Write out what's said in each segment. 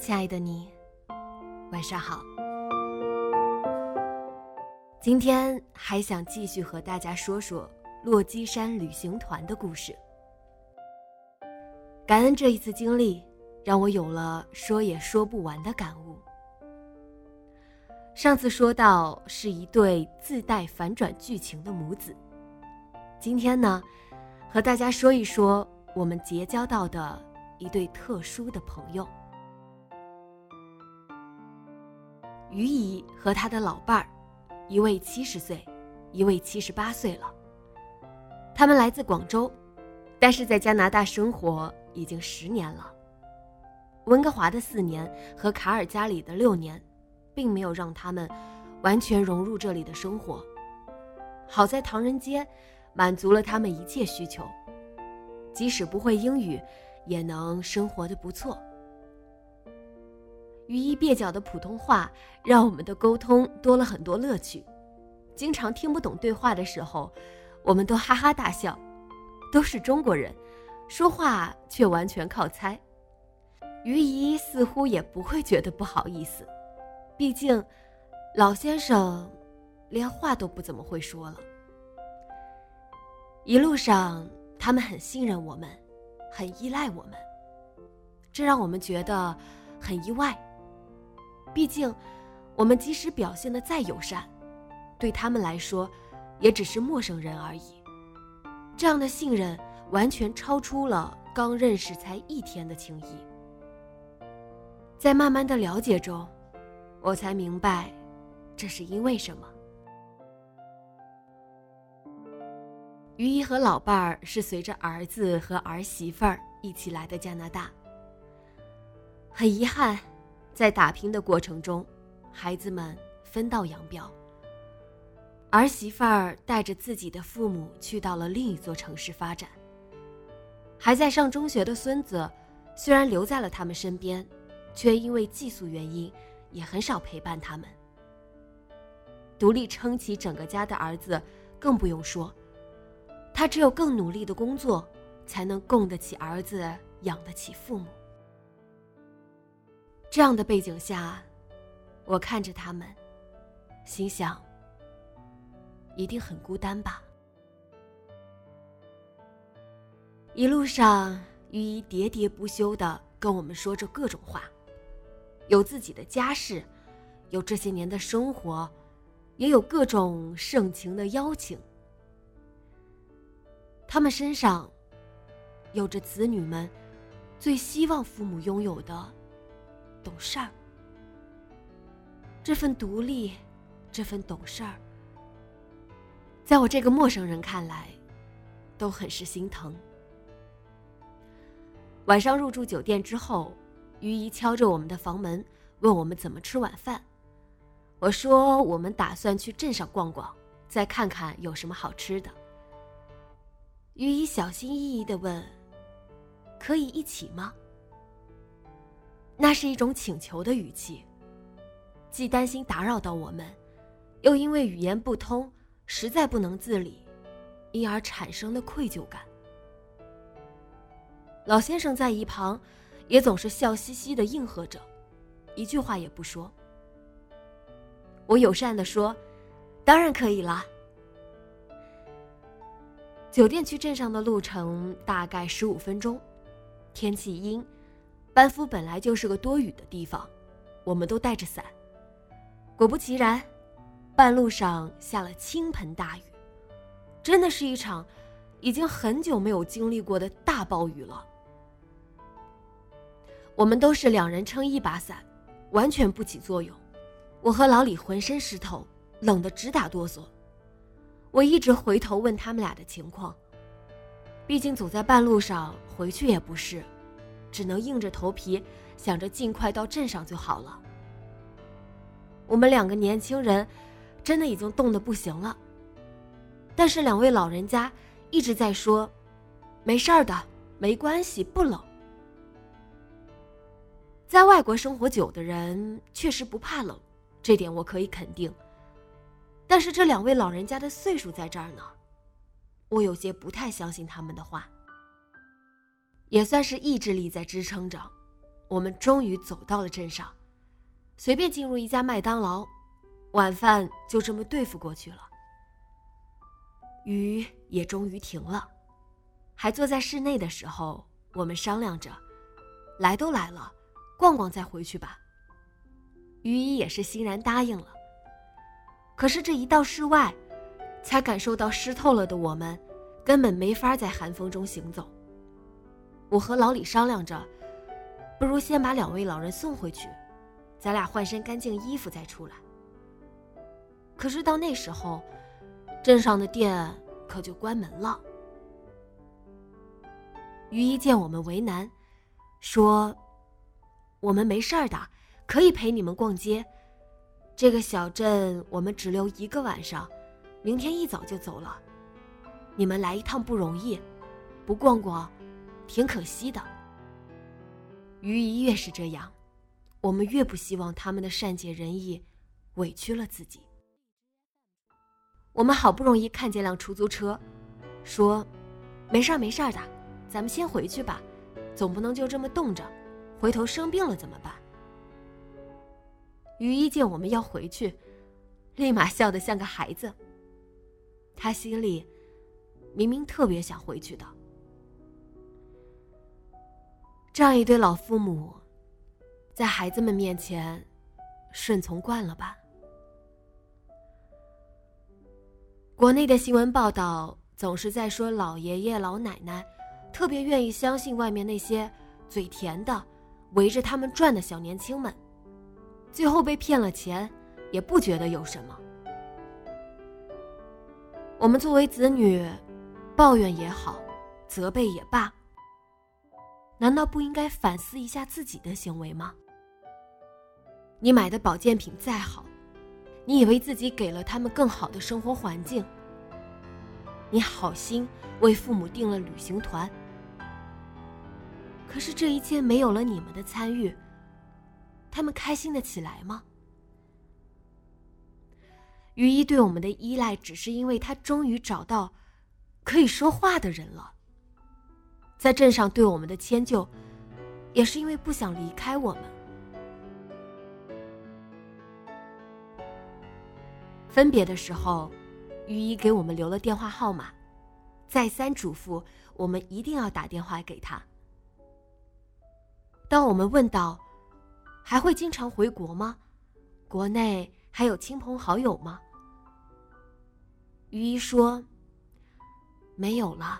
亲爱的你，晚上好。今天还想继续和大家说说落基山旅行团的故事。感恩这一次经历，让我有了说也说不完的感悟。上次说到是一对自带反转剧情的母子，今天呢，和大家说一说我们结交到的一对特殊的朋友。于姨和她的老伴儿，一位七十岁，一位七十八岁了。他们来自广州，但是在加拿大生活已经十年了。温哥华的四年和卡尔加里的六年，并没有让他们完全融入这里的生活。好在唐人街满足了他们一切需求，即使不会英语，也能生活的不错。语义蹩脚的普通话让我们的沟通多了很多乐趣，经常听不懂对话的时候，我们都哈哈大笑。都是中国人，说话却完全靠猜。于姨似乎也不会觉得不好意思，毕竟老先生连话都不怎么会说了。一路上，他们很信任我们，很依赖我们，这让我们觉得很意外。毕竟，我们即使表现的再友善，对他们来说，也只是陌生人而已。这样的信任完全超出了刚认识才一天的情谊。在慢慢的了解中，我才明白，这是因为什么。于姨和老伴儿是随着儿子和儿媳妇儿一起来的加拿大。很遗憾。在打拼的过程中，孩子们分道扬镳。儿媳妇儿带着自己的父母去到了另一座城市发展。还在上中学的孙子，虽然留在了他们身边，却因为寄宿原因，也很少陪伴他们。独立撑起整个家的儿子，更不用说，他只有更努力的工作，才能供得起儿子，养得起父母。这样的背景下，我看着他们，心想：一定很孤单吧。一路上，于姨喋喋不休的跟我们说着各种话，有自己的家事，有这些年的生活，也有各种盛情的邀请。他们身上，有着子女们最希望父母拥有的。懂事儿，这份独立，这份懂事儿，在我这个陌生人看来，都很是心疼。晚上入住酒店之后，于姨敲着我们的房门，问我们怎么吃晚饭。我说我们打算去镇上逛逛，再看看有什么好吃的。于姨小心翼翼的问：“可以一起吗？”那是一种请求的语气，既担心打扰到我们，又因为语言不通，实在不能自理，因而产生的愧疚感。老先生在一旁，也总是笑嘻嘻的应和着，一句话也不说。我友善的说：“当然可以啦。”酒店去镇上的路程大概十五分钟，天气阴。班夫本来就是个多雨的地方，我们都带着伞。果不其然，半路上下了倾盆大雨，真的是一场已经很久没有经历过的大暴雨了。我们都是两人撑一把伞，完全不起作用。我和老李浑身湿透，冷得直打哆嗦。我一直回头问他们俩的情况，毕竟走在半路上回去也不是，只能硬着头皮想着尽快到镇上就好了。我们两个年轻人真的已经冻得不行了，但是两位老人家一直在说：“没事儿的，没关系，不冷。”在外国生活久的人确实不怕冷，这点我可以肯定。但是这两位老人家的岁数在这儿呢，我有些不太相信他们的话。也算是意志力在支撑着，我们终于走到了镇上，随便进入一家麦当劳，晚饭就这么对付过去了。雨也终于停了，还坐在室内的时候，我们商量着，来都来了。逛逛再回去吧。于一也是欣然答应了。可是这一到室外，才感受到湿透了的我们，根本没法在寒风中行走。我和老李商量着，不如先把两位老人送回去，咱俩换身干净衣服再出来。可是到那时候，镇上的店可就关门了。于一见我们为难，说。我们没事儿的，可以陪你们逛街。这个小镇我们只留一个晚上，明天一早就走了。你们来一趟不容易，不逛逛，挺可惜的。于姨越是这样，我们越不希望他们的善解人意委屈了自己。我们好不容易看见辆出租车，说：“没事儿没事儿的，咱们先回去吧，总不能就这么冻着。”回头生病了怎么办？于一见我们要回去，立马笑得像个孩子。他心里明明特别想回去的。这样一对老父母，在孩子们面前顺从惯了吧？国内的新闻报道总是在说老爷爷老奶奶特别愿意相信外面那些嘴甜的。围着他们转的小年轻们，最后被骗了钱，也不觉得有什么。我们作为子女，抱怨也好，责备也罢，难道不应该反思一下自己的行为吗？你买的保健品再好，你以为自己给了他们更好的生活环境，你好心为父母订了旅行团。可是这一切没有了你们的参与，他们开心的起来吗？于一对我们的依赖，只是因为他终于找到可以说话的人了。在镇上对我们的迁就，也是因为不想离开我们。分别的时候，于一给我们留了电话号码，再三嘱咐我们一定要打电话给他。当我们问到，还会经常回国吗？国内还有亲朋好友吗？于一说：“没有了，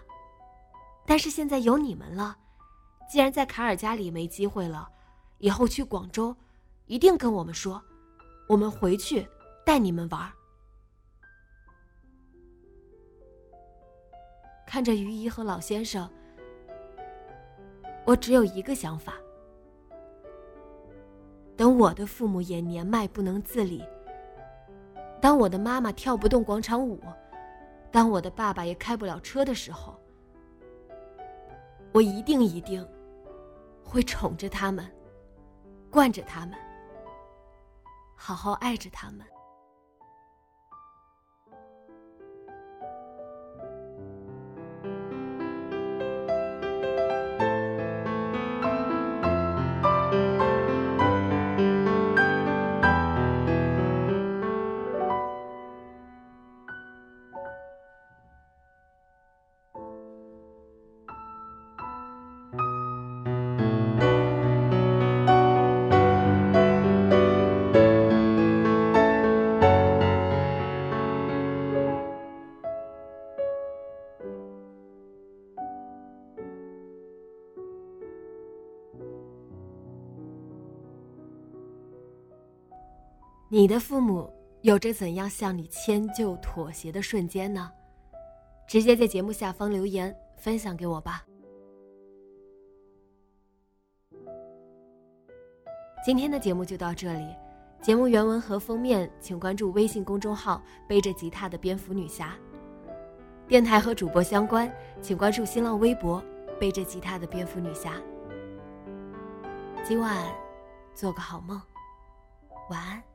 但是现在有你们了。既然在卡尔加里没机会了，以后去广州，一定跟我们说，我们回去带你们玩。”看着于姨和老先生，我只有一个想法。等我的父母也年迈不能自理，当我的妈妈跳不动广场舞，当我的爸爸也开不了车的时候，我一定一定会宠着他们，惯着他们，好好爱着他们。你的父母有着怎样向你迁就妥协的瞬间呢？直接在节目下方留言分享给我吧。今天的节目就到这里，节目原文和封面请关注微信公众号“背着吉他的蝙蝠女侠”。电台和主播相关，请关注新浪微博“背着吉他的蝙蝠女侠”。今晚做个好梦，晚安。